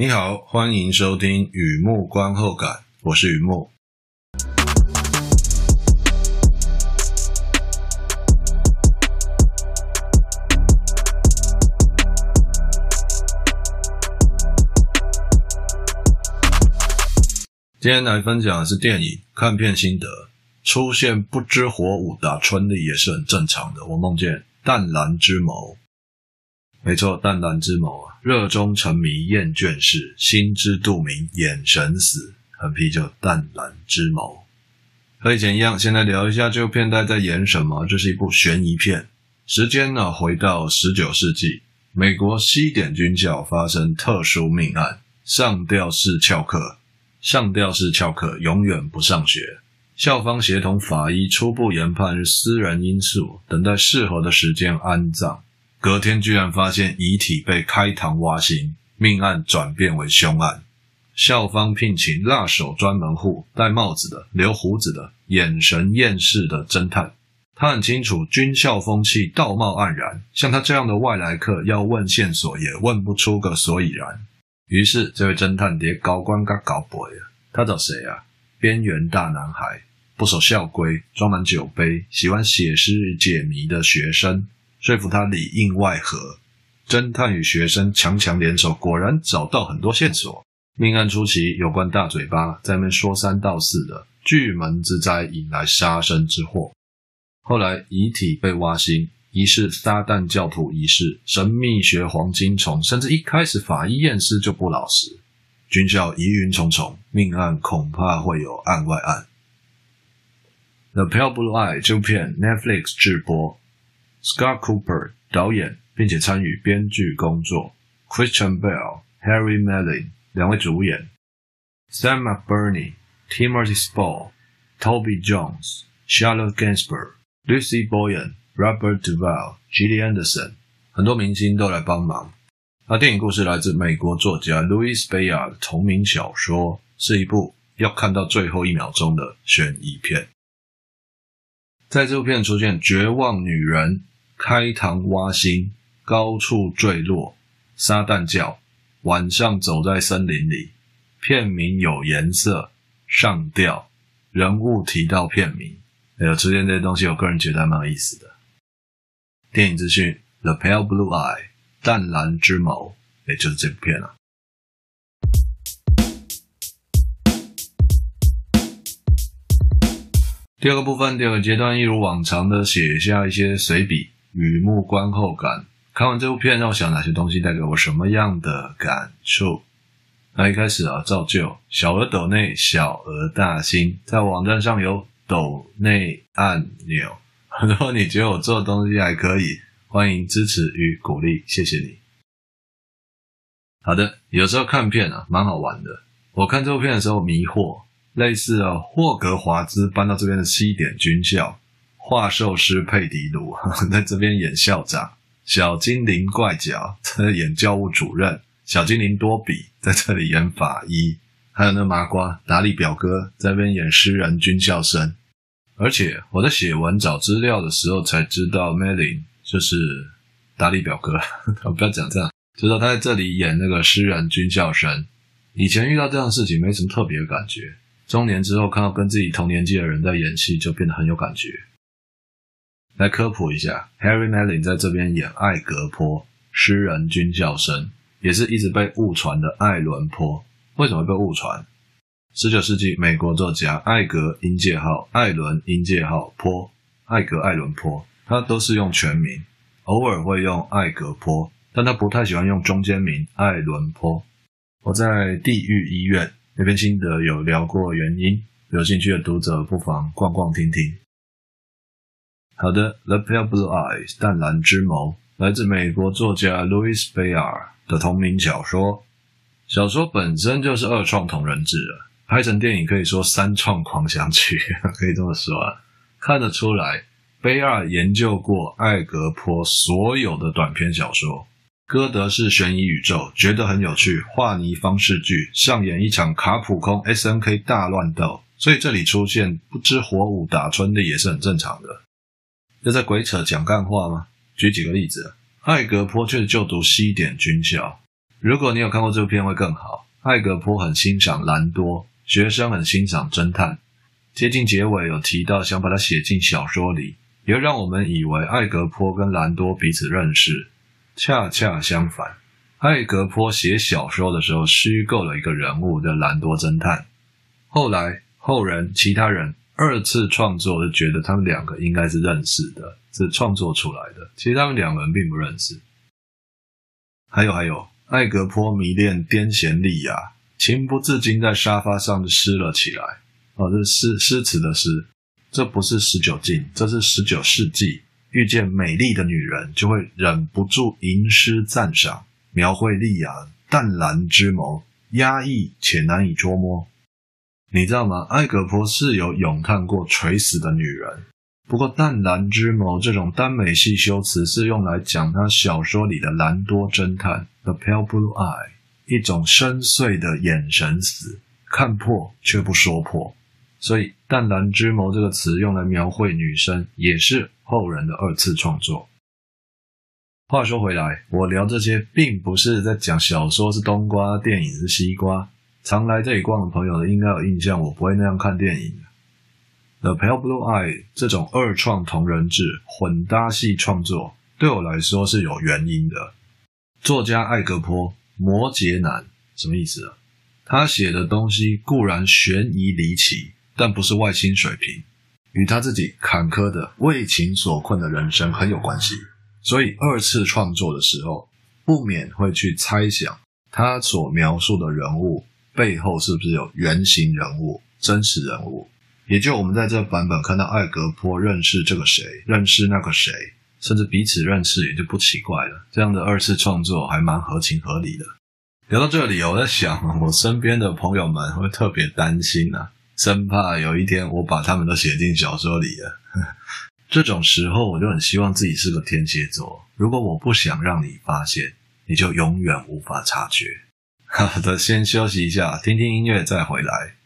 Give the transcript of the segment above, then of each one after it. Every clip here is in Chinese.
你好，欢迎收听雨木观后感，我是雨木。今天来分享的是电影看片心得。出现不知火舞打春力也是很正常的。我梦见淡蓝之眸。没错，淡蓝之眸啊，热衷沉迷厌倦世，心知肚明眼神死，横批就淡蓝之眸。和以前一样，先来聊一下这部片在在演什么。这是一部悬疑片，时间呢回到十九世纪，美国西点军校发生特殊命案，上吊式翘课，上吊式翘课永远不上学。校方协同法医初步研判是私人因素，等待适合的时间安葬。隔天居然发现遗体被开膛挖心，命案转变为凶案。校方聘请辣手专门户，戴帽子的、留胡子的、眼神厌世的侦探。他很清楚军校风气道貌岸然，像他这样的外来客要问线索也问不出个所以然。于是这位侦探爹高官嘎搞 boy 啊，他找谁啊？边缘大男孩，不守校规，装满酒杯，喜欢写诗解谜的学生。说服他里应外合，侦探与学生强强联手，果然找到很多线索。命案初期，有关大嘴巴在那边说三道四的，巨门之灾引来杀身之祸。后来遗体被挖心，疑似撒旦教徒仪式，神秘学黄金虫，甚至一开始法医验尸就不老实。军校疑云重重，命案恐怕会有案外案。《The Pale Blue Eye》这部片 Netflix 直播。Scott Cooper 导演，并且参与编剧工作；Christian Bale、Harry Melling 两位主演；Sam McBurney、Timothy Spall、Toby Jones、Charlotte Gainsbourg、Lucy Boyan、Robert Duvall、Gillian Anderson，很多明星都来帮忙。而电影故事来自美国作家 Louis Bayard 同名小说，是一部要看到最后一秒钟的悬疑片。在这部片出现绝望女人。开膛挖心，高处坠落，撒旦教，晚上走在森林里，片名有颜色，上吊，人物提到片名，还有出现这些东西，我个人觉得还蛮有意思的。电影资讯：The Pale Blue Eye，淡蓝之眸，也就是这部片了、啊。第二个部分，第二个阶段，一如往常的写下一些随笔。雨幕观后感，看完这部片，让我想哪些东西带给我什么样的感触？那一开始啊，照旧，小额斗内，小额大心，在网站上有斗内按钮。如果你觉得我做的东西还可以，欢迎支持与鼓励，谢谢你。好的，有时候看片啊，蛮好玩的。我看这部片的时候迷惑，类似啊，霍格华兹搬到这边的西点军校。画兽师佩迪鲁 在这边演校长，小精灵怪脚在这演教务主任，小精灵多比 在这里演法医，还有那麻瓜达利表哥在这边演诗人军校生。而且我在写文找资料的时候才知道，Melin 就是达利表哥。我不要讲这样，就说他在这里演那个诗人军校生。以前遇到这样的事情没什么特别的感觉，中年之后看到跟自己同年纪的人在演戏，就变得很有感觉。来科普一下，Harry Melling 在这边演艾格坡，诗人军校生，也是一直被误传的艾伦坡。为什么被误传？十九世纪美国作家艾格英介号、艾伦英介号坡、艾格艾伦坡，他都是用全名，偶尔会用艾格坡，但他不太喜欢用中间名艾伦坡。我在地狱医院那边心得有聊过原因，有兴趣的读者不妨逛逛听听。好的，《The Pale Blue Eyes》淡蓝之眸来自美国作家 Louis Bayard 的同名小说。小说本身就是二创同人志了，拍成电影可以说三创狂想曲，可以这么说啊。看得出来，Bayard 研究过艾格坡所有的短篇小说，歌德式悬疑宇宙觉得很有趣，画泥方式剧上演一场卡普空 SNK 大乱斗，所以这里出现不知火舞打春的也是很正常的。又在鬼扯讲干话吗？举几个例子，艾格坡确实就读西点军校，如果你有看过这部片会更好。艾格坡很欣赏兰多，学生很欣赏侦探。接近结尾有提到想把它写进小说里，也让我们以为艾格坡跟兰多彼此认识。恰恰相反，艾格坡写小说的时候虚构了一个人物的兰多侦探。后来后人其他人二次创作，就觉得他们两个应该是认识的，是创作出来的。其实他们两个人并不认识。还有还有。艾格坡迷恋癫痫莉亚，情不自禁在沙发上就湿了起来。哦，这诗诗词的诗，这不是十九禁，这是十九世纪。遇见美丽的女人，就会忍不住吟诗赞赏，描绘莉亚淡蓝之眸，压抑且难以捉摸。你知道吗？艾格坡是有咏叹过垂死的女人。不过，淡然之眸这种耽美系修辞是用来讲他小说里的兰多侦探 The Pale Blue Eye，一种深邃的眼神死，看破却不说破。所以，淡然之眸这个词用来描绘女生，也是后人的二次创作。话说回来，我聊这些并不是在讲小说是冬瓜，电影是西瓜。常来这里逛的朋友应该有印象，我不会那样看电影。The Pale Blue Eye 这种二创同人志混搭系创作，对我来说是有原因的。作家艾格坡，摩羯男，什么意思啊？他写的东西固然悬疑离奇，但不是外星水平，与他自己坎坷的为情所困的人生很有关系。所以二次创作的时候，不免会去猜想他所描述的人物背后是不是有原型人物、真实人物。也就我们在这个版本看到艾格坡认识这个谁，认识那个谁，甚至彼此认识，也就不奇怪了。这样的二次创作还蛮合情合理的。聊到这里，我在想，我身边的朋友们会特别担心啊，生怕有一天我把他们都写进小说里了。这种时候，我就很希望自己是个天蝎座。如果我不想让你发现，你就永远无法察觉。好的，先休息一下，听听音乐再回来。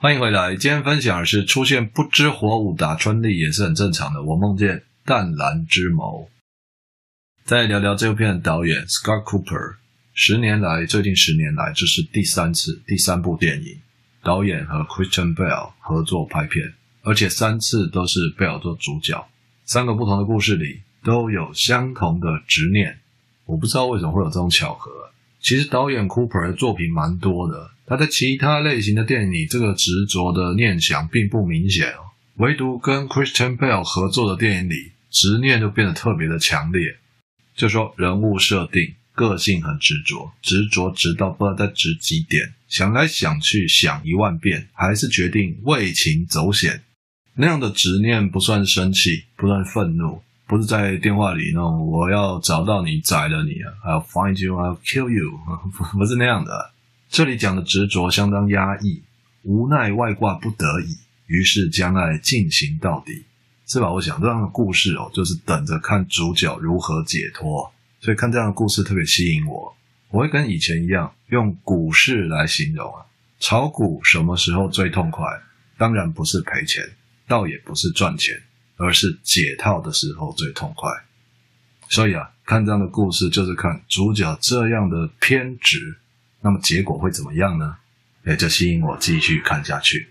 欢迎回来，今天分享的是出现不知火舞打春丽也是很正常的。我梦见淡蓝之眸。再聊聊这部片的导演 Scott Cooper，十年来，最近十年来，这是第三次第三部电影，导演和 Christian Bell 合作拍片，而且三次都是 Bale 做主角。三个不同的故事里都有相同的执念，我不知道为什么会有这种巧合。其实导演 Cooper 的作品蛮多的。他在其他类型的电影里，这个执着的念想并不明显哦。唯独跟 Christian Bale 合作的电影里，执念就变得特别的强烈。就说人物设定，个性很执着，执着直到不知道在执几点，想来想去想一万遍，还是决定为情走险。那样的执念不算生气，不算愤怒，不是在电话里那种我要找到你宰了你啊，I'll find you, I'll kill you，不是那样的。这里讲的执着相当压抑，无奈外挂不得已，于是将爱进行到底，是吧？我想这样的故事哦，就是等着看主角如何解脱，所以看这样的故事特别吸引我。我会跟以前一样，用股市来形容啊，炒股什么时候最痛快？当然不是赔钱，倒也不是赚钱，而是解套的时候最痛快。所以啊，看这样的故事，就是看主角这样的偏执。那么结果会怎么样呢？哎，这吸引我继续看下去。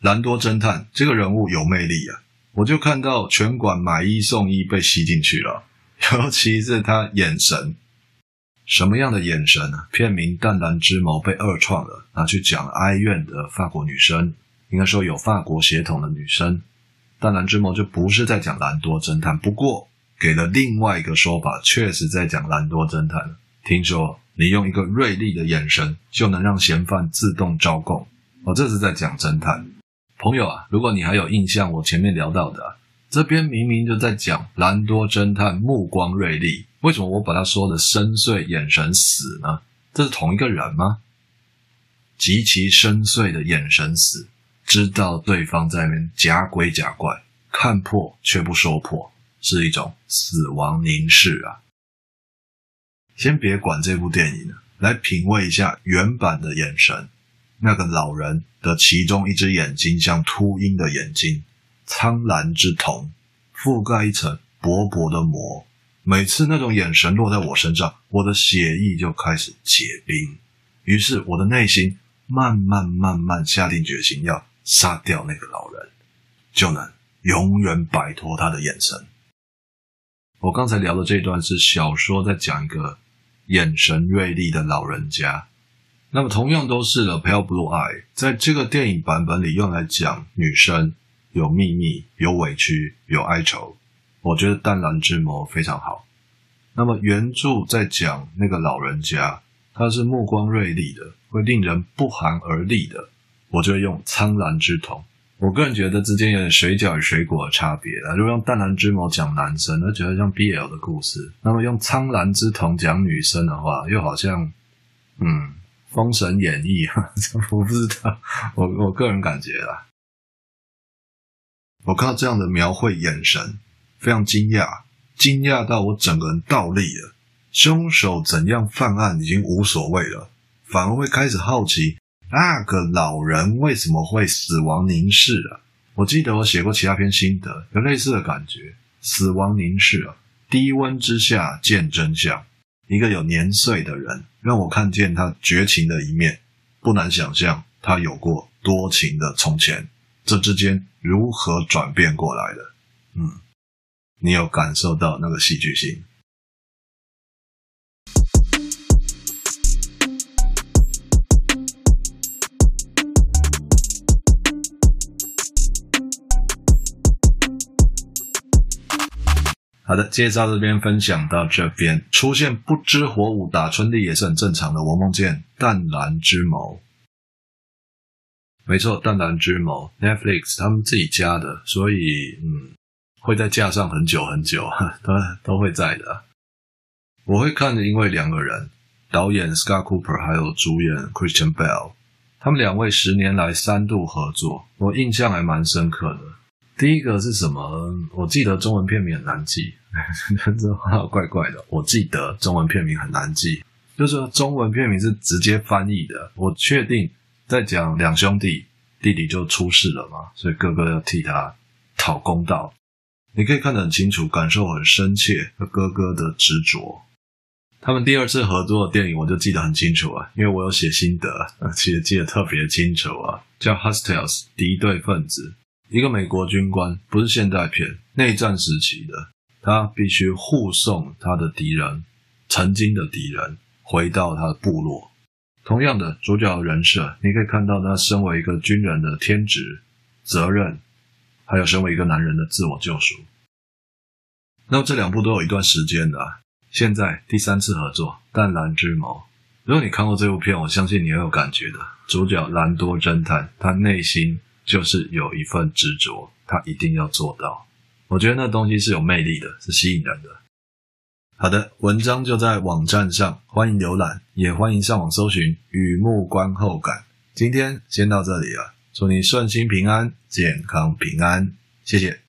兰多侦探这个人物有魅力啊！我就看到拳馆买一送一被吸进去了，尤其是他眼神，什么样的眼神呢？片名《淡蓝之眸》被二创了，拿去讲哀怨的法国女生，应该说有法国血统的女生，《淡蓝之眸》就不是在讲兰多侦探，不过给了另外一个说法，确实在讲兰多侦探。听说你用一个锐利的眼神就能让嫌犯自动招供，哦，这是在讲侦探。朋友啊，如果你还有印象，我前面聊到的啊，这边明明就在讲兰多侦探目光锐利，为什么我把他说的深邃眼神死呢？这是同一个人吗？极其深邃的眼神死，知道对方在那边假鬼假怪，看破却不说破，是一种死亡凝视啊。先别管这部电影了，来品味一下原版的眼神。那个老人的其中一只眼睛像秃鹰的眼睛，苍蓝之瞳，覆盖一层薄薄的膜。每次那种眼神落在我身上，我的血液就开始结冰。于是我的内心慢慢慢慢下定决心，要杀掉那个老人，就能永远摆脱他的眼神。我刚才聊的这段是小说在讲一个眼神锐利的老人家。那么，同样都是的《Pale Blue Eye》在这个电影版本里用来讲女生有秘密、有委屈、有哀愁。我觉得《淡蓝之眸》非常好。那么原著在讲那个老人家，他是目光锐利的，会令人不寒而栗的。我就用苍蓝之瞳。我个人觉得之间有点水饺与水果的差别了。如果用《淡蓝之眸》讲男生，那觉得像 BL 的故事；那么用苍蓝之瞳讲女生的话，又好像，嗯。《封神演义》，我不知道，我我个人感觉啦。我看到这样的描绘，眼神非常惊讶，惊讶到我整个人倒立了。凶手怎样犯案已经无所谓了，反而会开始好奇那个老人为什么会死亡凝视啊？我记得我写过其他篇心得，有类似的感觉。死亡凝视啊，低温之下见真相。一个有年岁的人，让我看见他绝情的一面，不难想象他有过多情的从前，这之间如何转变过来的？嗯，你有感受到那个戏剧性？好的，介绍这边分享到这边，出现不知火舞打春丽也是很正常的。我梦见淡蓝之眸，没错，淡蓝之眸，Netflix 他们自己家的，所以嗯，会在架上很久很久，都都会在的。我会看的，因为两个人，导演 Scott Cooper 还有主演 Christian Bale，他们两位十年来三度合作，我印象还蛮深刻的。第一个是什么？我记得中文片名很难记。这话怪怪的。我记得中文片名很难记，就是中文片名是直接翻译的。我确定在讲两兄弟，弟弟就出事了嘛，所以哥哥要替他讨公道。你可以看得很清楚，感受很深切，哥哥的执着。他们第二次合作的电影，我就记得很清楚啊，因为我有写心得，其实记得特别清楚啊，叫《Hostiles》敌对分子，一个美国军官，不是现代片，内战时期的。他必须护送他的敌人，曾经的敌人，回到他的部落。同样的主角人设，你可以看到他身为一个军人的天职、责任，还有身为一个男人的自我救赎。那么这两部都有一段时间的，现在第三次合作《淡蓝之眸》。如果你看过这部片，我相信你会有感觉的。主角兰多侦探，他内心就是有一份执着，他一定要做到。我觉得那东西是有魅力的，是吸引人的。好的，文章就在网站上，欢迎浏览，也欢迎上网搜寻“雨幕观后感”。今天先到这里了，祝你顺心平安，健康平安，谢谢。